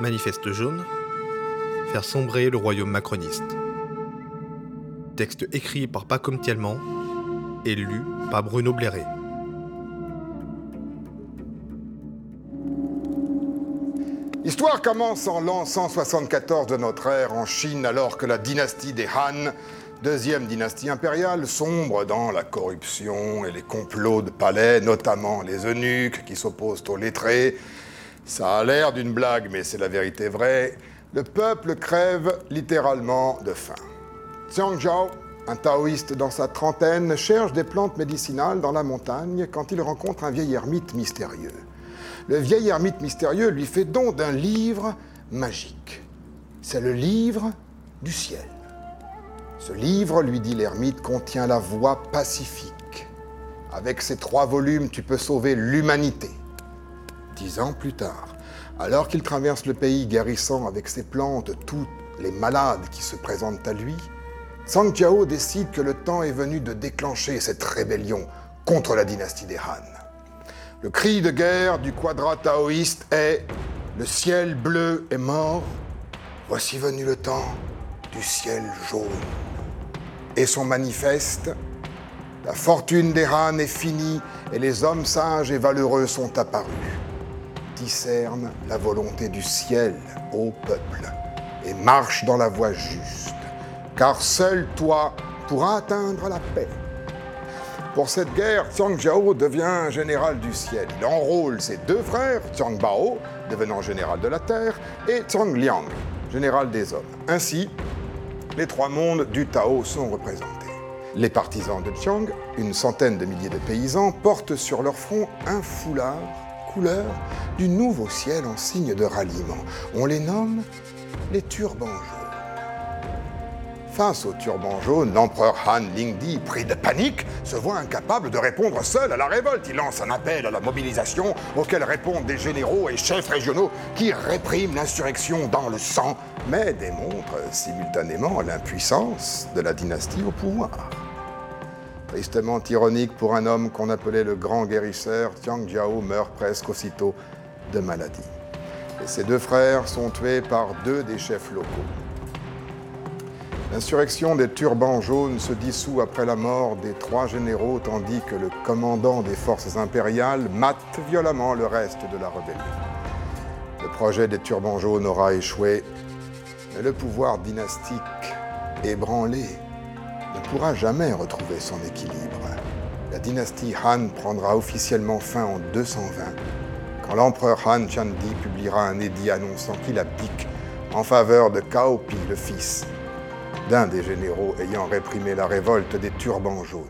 Manifeste jaune, faire sombrer le royaume macroniste. Texte écrit par Pacom Tielman et lu par Bruno Blairet. L'histoire commence en l'an 174 de notre ère en Chine alors que la dynastie des Han, deuxième dynastie impériale, sombre dans la corruption et les complots de palais, notamment les eunuques qui s'opposent aux lettrés. Ça a l'air d'une blague, mais c'est la vérité vraie. Le peuple crève littéralement de faim. Xiang Zhao, un taoïste dans sa trentaine, cherche des plantes médicinales dans la montagne quand il rencontre un vieil ermite mystérieux le vieil ermite mystérieux lui fait don d'un livre magique. C'est le livre du ciel. Ce livre, lui dit l'ermite, contient la voie pacifique. Avec ces trois volumes, tu peux sauver l'humanité. Dix ans plus tard, alors qu'il traverse le pays guérissant avec ses plantes toutes les malades qui se présentent à lui, Zhang Jiao décide que le temps est venu de déclencher cette rébellion contre la dynastie des Han. Le cri de guerre du quadrat taoïste est Le ciel bleu est mort, voici venu le temps du ciel jaune. Et son manifeste La fortune des Han est finie et les hommes sages et valeureux sont apparus. Discerne la volonté du ciel ô peuple et marche dans la voie juste, car seul toi pourras atteindre la paix. Pour cette guerre, Xiang Jiao devient général du ciel. Il enrôle ses deux frères, Xiang Bao, devenant général de la terre, et Xiang Liang, général des hommes. Ainsi, les trois mondes du Tao sont représentés. Les partisans de Xiang, une centaine de milliers de paysans, portent sur leur front un foulard couleur du nouveau ciel en signe de ralliement. On les nomme les turbans Face au turban jaune, l'empereur Han Lingdi, pris de panique, se voit incapable de répondre seul à la révolte. Il lance un appel à la mobilisation auquel répondent des généraux et chefs régionaux qui répriment l'insurrection dans le sang, mais démontrent simultanément l'impuissance de la dynastie au pouvoir. Tristement ironique pour un homme qu'on appelait le grand guérisseur, Tiang Jiao meurt presque aussitôt de maladie. Et ses deux frères sont tués par deux des chefs locaux. L'insurrection des turbans jaunes se dissout après la mort des trois généraux, tandis que le commandant des forces impériales mate violemment le reste de la rébellion. Le projet des turbans jaunes aura échoué, mais le pouvoir dynastique, ébranlé, ne pourra jamais retrouver son équilibre. La dynastie Han prendra officiellement fin en 220, quand l'empereur Han Chandi publiera un édit annonçant qu'il abdique en faveur de Cao Pi, le fils d'un des généraux ayant réprimé la révolte des turbans jaunes.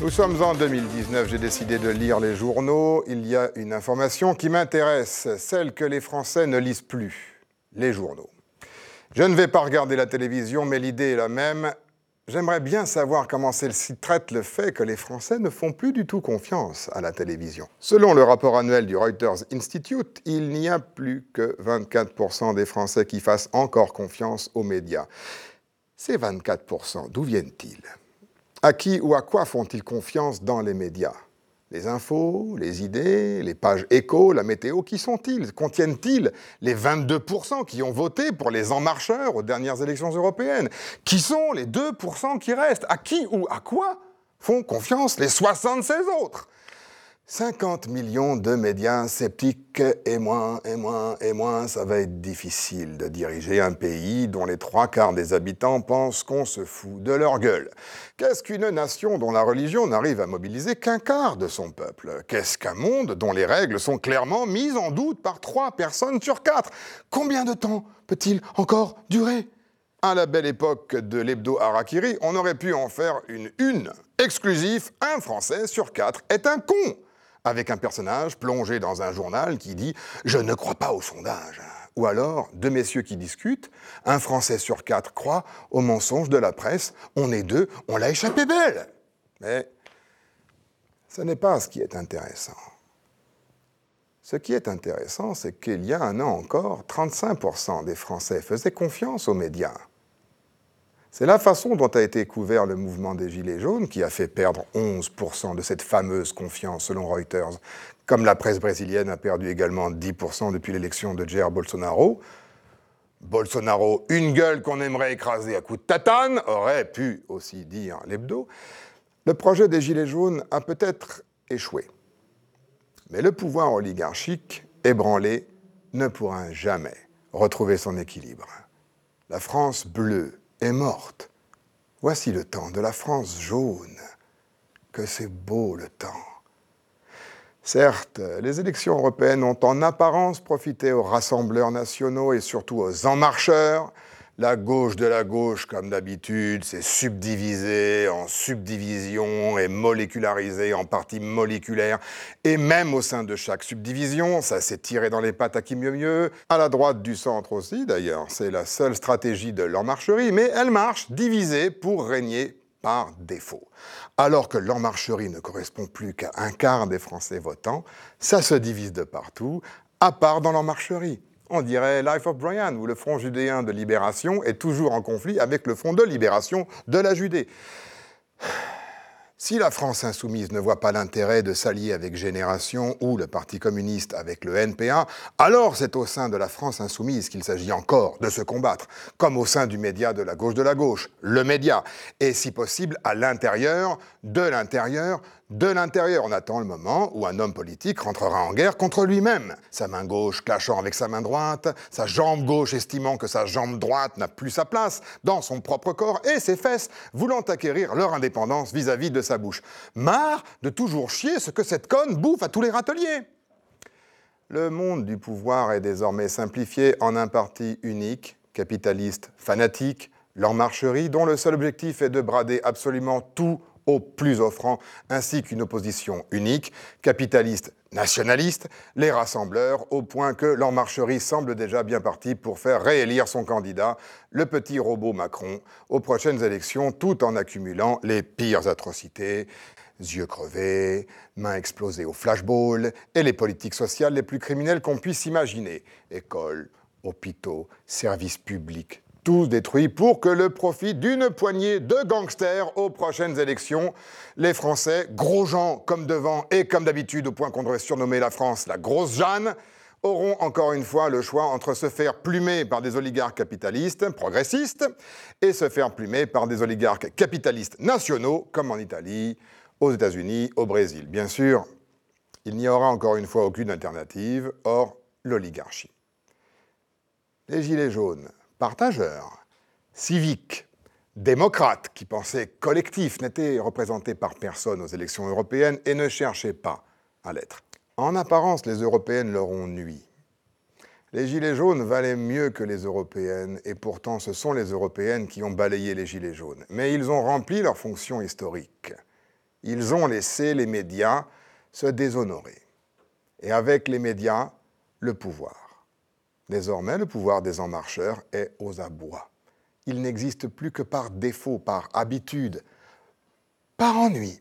Nous sommes en 2019, j'ai décidé de lire les journaux. Il y a une information qui m'intéresse, celle que les Français ne lisent plus, les journaux. Je ne vais pas regarder la télévision, mais l'idée est la même. J'aimerais bien savoir comment celle-ci traite le fait que les Français ne font plus du tout confiance à la télévision. Selon le rapport annuel du Reuters Institute, il n'y a plus que 24% des Français qui fassent encore confiance aux médias. Ces 24%, d'où viennent-ils? À qui ou à quoi font-ils confiance dans les médias? Les infos, les idées, les pages écho, la météo, qui sont-ils? Contiennent-ils les 22% qui ont voté pour les en marcheurs aux dernières élections européennes? Qui sont les 2% qui restent? À qui ou à quoi font confiance les 76 autres? 50 millions de médias sceptiques et moins et moins et moins, ça va être difficile de diriger un pays dont les trois quarts des habitants pensent qu'on se fout de leur gueule. Qu'est-ce qu'une nation dont la religion n'arrive à mobiliser qu'un quart de son peuple? Qu'est-ce qu'un monde dont les règles sont clairement mises en doute par trois personnes sur quatre? Combien de temps peut-il encore durer? À la belle époque de l'hebdo Harakiri, on aurait pu en faire une une exclusive, un Français sur quatre est un con avec un personnage plongé dans un journal qui dit ⁇ Je ne crois pas au sondage ⁇ Ou alors, deux messieurs qui discutent, un Français sur quatre croit au mensonge de la presse, on est deux, on l'a échappé belle. Mais ce n'est pas ce qui est intéressant. Ce qui est intéressant, c'est qu'il y a un an encore, 35% des Français faisaient confiance aux médias. C'est la façon dont a été couvert le mouvement des Gilets jaunes qui a fait perdre 11% de cette fameuse confiance selon Reuters, comme la presse brésilienne a perdu également 10% depuis l'élection de Jair Bolsonaro. Bolsonaro, une gueule qu'on aimerait écraser à coups de tatane, aurait pu aussi dire l'hebdo. Le projet des Gilets jaunes a peut-être échoué. Mais le pouvoir oligarchique, ébranlé, ne pourra jamais retrouver son équilibre. La France bleue est morte. Voici le temps de la France jaune. Que c'est beau le temps. Certes, les élections européennes ont en apparence profité aux rassembleurs nationaux et surtout aux en marcheurs, la gauche de la gauche, comme d'habitude, s'est subdivisée en subdivisions et molécularisée en parties moléculaires. Et même au sein de chaque subdivision, ça s'est tiré dans les pattes à qui mieux mieux. À la droite du centre aussi, d'ailleurs. C'est la seule stratégie de l'en-marcherie, mais elle marche, divisée pour régner par défaut. Alors que l'en-marcherie ne correspond plus qu'à un quart des Français votants, ça se divise de partout, à part dans l'en-marcherie. On dirait Life of Brian, où le Front judéen de libération est toujours en conflit avec le Front de libération de la Judée. Si la France insoumise ne voit pas l'intérêt de s'allier avec Génération ou le Parti communiste avec le NPA, alors c'est au sein de la France insoumise qu'il s'agit encore de se combattre, comme au sein du média de la gauche de la gauche, le média, et si possible à l'intérieur, de l'intérieur, de l'intérieur. On attend le moment où un homme politique rentrera en guerre contre lui-même, sa main gauche clashant avec sa main droite, sa jambe gauche estimant que sa jambe droite n'a plus sa place dans son propre corps, et ses fesses voulant acquérir leur indépendance vis-à-vis de sa bouche. Marre de toujours chier ce que cette conne bouffe à tous les râteliers. Le monde du pouvoir est désormais simplifié en un parti unique, capitaliste fanatique, l'en-marcherie, dont le seul objectif est de brader absolument tout au plus offrant, ainsi qu'une opposition unique, capitaliste nationaliste, les rassembleurs, au point que l'En Marcherie semble déjà bien parti pour faire réélire son candidat, le petit robot Macron, aux prochaines élections, tout en accumulant les pires atrocités, yeux crevés, mains explosées au flashball, et les politiques sociales les plus criminelles qu'on puisse imaginer. Écoles, hôpitaux, services publics, tous détruits pour que le profit d'une poignée de gangsters aux prochaines élections. Les Français, gros gens comme devant et comme d'habitude, au point qu'on devrait surnommer la France la grosse Jeanne, auront encore une fois le choix entre se faire plumer par des oligarques capitalistes, progressistes, et se faire plumer par des oligarques capitalistes nationaux, comme en Italie, aux États-Unis, au Brésil. Bien sûr, il n'y aura encore une fois aucune alternative, hors l'oligarchie. Les Gilets jaunes partageurs, civiques, démocrates qui pensaient collectif, n'étaient représentés par personne aux élections européennes et ne cherchaient pas à l'être. En apparence, les européennes leur ont nui. Les gilets jaunes valaient mieux que les européennes, et pourtant ce sont les européennes qui ont balayé les gilets jaunes. Mais ils ont rempli leur fonction historique. Ils ont laissé les médias se déshonorer. Et avec les médias, le pouvoir. Désormais, le pouvoir des en marcheurs est aux abois. Il n'existe plus que par défaut, par habitude, par ennui.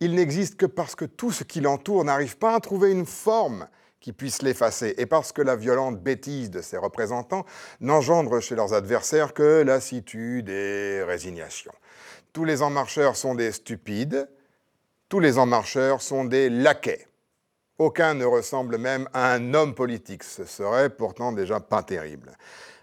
Il n'existe que parce que tout ce qui l'entoure n'arrive pas à trouver une forme qui puisse l'effacer, et parce que la violente bêtise de ses représentants n'engendre chez leurs adversaires que lassitude et résignation. Tous les en marcheurs sont des stupides, tous les en marcheurs sont des laquais. Aucun ne ressemble même à un homme politique. Ce serait pourtant déjà pas terrible.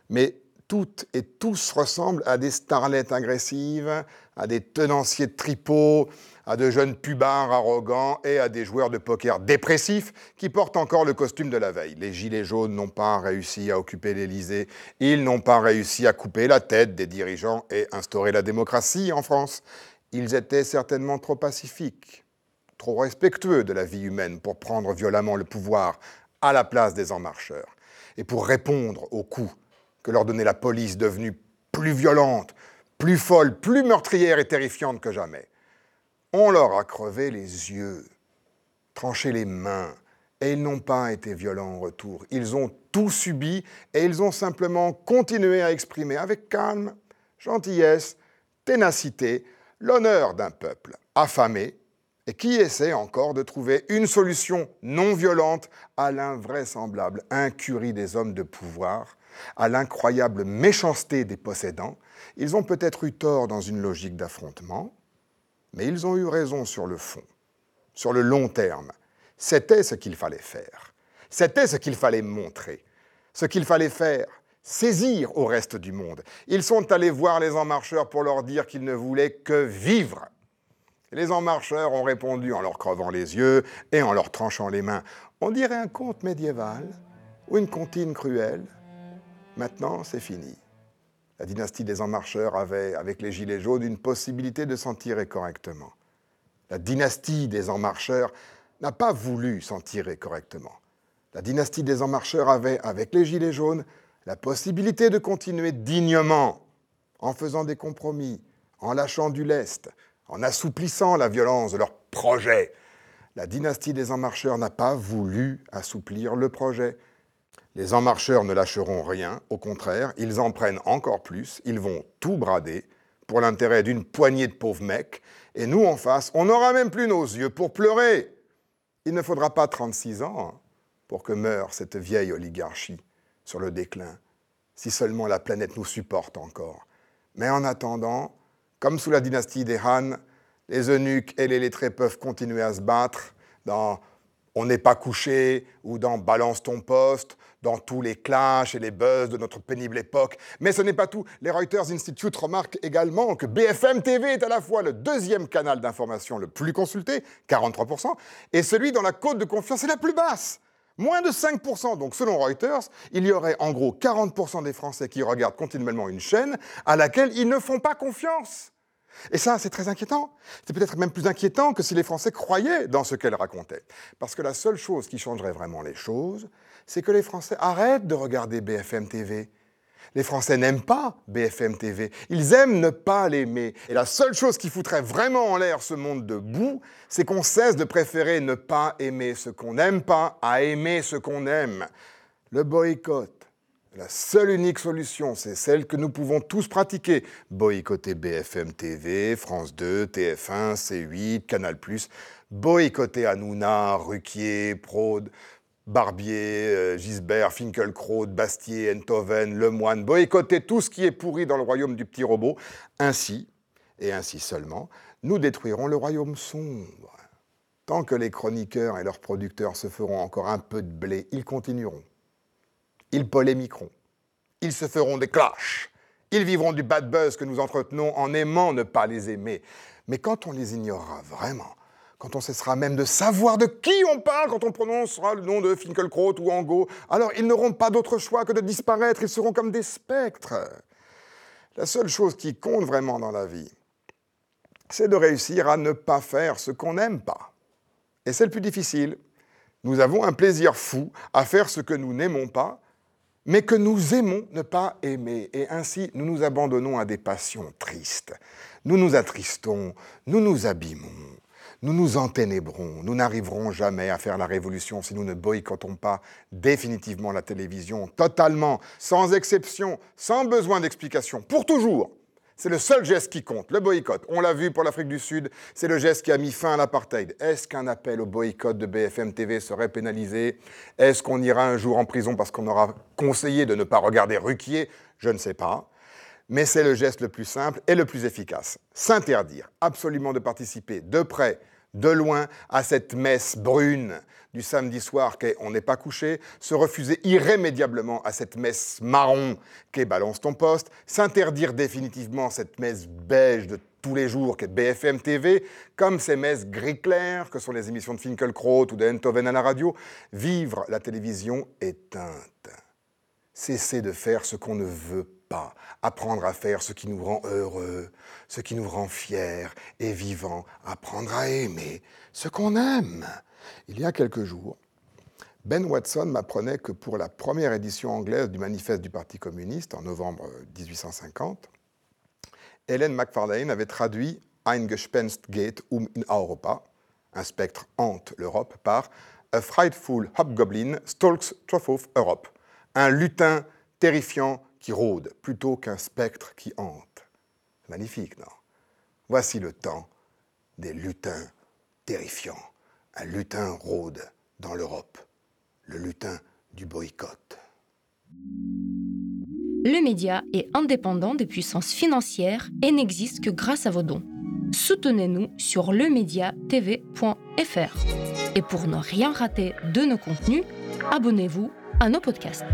Mais toutes et tous ressemblent à des starlettes agressives, à des tenanciers de tripots, à de jeunes pubards arrogants et à des joueurs de poker dépressifs qui portent encore le costume de la veille. Les gilets jaunes n'ont pas réussi à occuper l'Élysée, ils n'ont pas réussi à couper la tête des dirigeants et instaurer la démocratie en France. Ils étaient certainement trop pacifiques, trop respectueux de la vie humaine pour prendre violemment le pouvoir à la place des en marcheurs, et pour répondre aux coups que leur donnait la police devenue plus violente, plus folle, plus meurtrière et terrifiante que jamais. On leur a crevé les yeux, tranché les mains, et ils n'ont pas été violents en retour. Ils ont tout subi et ils ont simplement continué à exprimer avec calme, gentillesse, ténacité, l'honneur d'un peuple affamé et qui essaie encore de trouver une solution non violente à l'invraisemblable incurie des hommes de pouvoir, à l'incroyable méchanceté des possédants, ils ont peut-être eu tort dans une logique d'affrontement, mais ils ont eu raison sur le fond, sur le long terme. C'était ce qu'il fallait faire. C'était ce qu'il fallait montrer. Ce qu'il fallait faire, saisir au reste du monde. Ils sont allés voir les En Marcheurs pour leur dire qu'ils ne voulaient que vivre. Les En Marcheurs ont répondu en leur crevant les yeux et en leur tranchant les mains. On dirait un conte médiéval ou une comptine cruelle. Maintenant, c'est fini. La dynastie des En Marcheurs avait, avec les Gilets jaunes, une possibilité de s'en tirer correctement. La dynastie des En Marcheurs n'a pas voulu s'en tirer correctement. La dynastie des En Marcheurs avait, avec les Gilets jaunes, la possibilité de continuer dignement, en faisant des compromis, en lâchant du lest, en assouplissant la violence de leur projet. La dynastie des En Marcheurs n'a pas voulu assouplir le projet. Les En Marcheurs ne lâcheront rien, au contraire, ils en prennent encore plus, ils vont tout brader pour l'intérêt d'une poignée de pauvres mecs, et nous en face, on n'aura même plus nos yeux pour pleurer. Il ne faudra pas 36 ans hein, pour que meure cette vieille oligarchie sur le déclin, si seulement la planète nous supporte encore. Mais en attendant, comme sous la dynastie des Han, les eunuques et les lettrés peuvent continuer à se battre dans On n'est pas couché ou dans Balance ton poste, dans tous les clashs et les buzz de notre pénible époque. Mais ce n'est pas tout. Les Reuters Institute remarquent également que BFM TV est à la fois le deuxième canal d'information le plus consulté, 43%, et celui dont la cote de confiance est la plus basse, Moins de 5%. Donc selon Reuters, il y aurait en gros 40% des Français qui regardent continuellement une chaîne à laquelle ils ne font pas confiance. Et ça, c'est très inquiétant. C'est peut-être même plus inquiétant que si les Français croyaient dans ce qu'elle racontait. Parce que la seule chose qui changerait vraiment les choses, c'est que les Français arrêtent de regarder BFM TV les Français n'aiment pas BFM TV. Ils aiment ne pas l'aimer. Et la seule chose qui foutrait vraiment en l'air ce monde de boue, c'est qu'on cesse de préférer ne pas aimer ce qu'on n'aime pas à aimer ce qu'on aime. Le boycott. La seule unique solution, c'est celle que nous pouvons tous pratiquer. Boycotter BFM TV, France 2, TF1, C8, Canal+, boycotter Hanouna, Ruquier, Prod, Barbier, euh, Gisbert, Finkelkraut, Bastier, Enthoven, Lemoine, boycotter tout ce qui est pourri dans le royaume du petit robot. Ainsi, et ainsi seulement, nous détruirons le royaume sombre. Tant que les chroniqueurs et leurs producteurs se feront encore un peu de blé, ils continueront. Ils polémiqueront. Ils se feront des clashs. Ils vivront du bad buzz que nous entretenons en aimant ne pas les aimer. Mais quand on les ignorera vraiment, quand on cessera même de savoir de qui on parle, quand on prononcera le nom de Finkelkraut ou Angot, alors ils n'auront pas d'autre choix que de disparaître, ils seront comme des spectres. La seule chose qui compte vraiment dans la vie, c'est de réussir à ne pas faire ce qu'on n'aime pas. Et c'est le plus difficile. Nous avons un plaisir fou à faire ce que nous n'aimons pas, mais que nous aimons ne pas aimer. Et ainsi, nous nous abandonnons à des passions tristes. Nous nous attristons, nous nous abîmons nous nous enténébrons, nous n'arriverons jamais à faire la révolution si nous ne boycottons pas définitivement la télévision, totalement, sans exception, sans besoin d'explication, pour toujours. C'est le seul geste qui compte, le boycott. On l'a vu pour l'Afrique du Sud, c'est le geste qui a mis fin à l'apartheid. Est-ce qu'un appel au boycott de BFM TV serait pénalisé? Est-ce qu'on ira un jour en prison parce qu'on aura conseillé de ne pas regarder Ruquier? Je ne sais pas mais c'est le geste le plus simple et le plus efficace. S'interdire absolument de participer de près de loin à cette messe brune du samedi soir qu'est On n'est pas couché, se refuser irrémédiablement à cette messe marron qu'est Balance ton poste, s'interdire définitivement cette messe beige de tous les jours qu'est BFM TV, comme ces messes gris clair que sont les émissions de Finkelkraut ou de à la radio, vivre la télévision éteinte. Cesser de faire ce qu'on ne veut pas apprendre à faire ce qui nous rend heureux, ce qui nous rend fiers et vivants, apprendre à aimer ce qu'on aime. Il y a quelques jours, Ben Watson m'apprenait que pour la première édition anglaise du manifeste du Parti communiste en novembre 1850, Helen Macfarlane avait traduit Ein Gespenst geht um in Europa, un spectre hante l'Europe, par A frightful hobgoblin stalks of Europe, un lutin terrifiant qui rôde plutôt qu'un spectre qui hante. Magnifique, non? Voici le temps des lutins terrifiants. Un lutin rôde dans l'Europe, le lutin du boycott. Le média est indépendant des puissances financières et n'existe que grâce à vos dons. Soutenez-nous sur lemediatv.fr. Et pour ne rien rater de nos contenus, abonnez-vous à nos podcasts.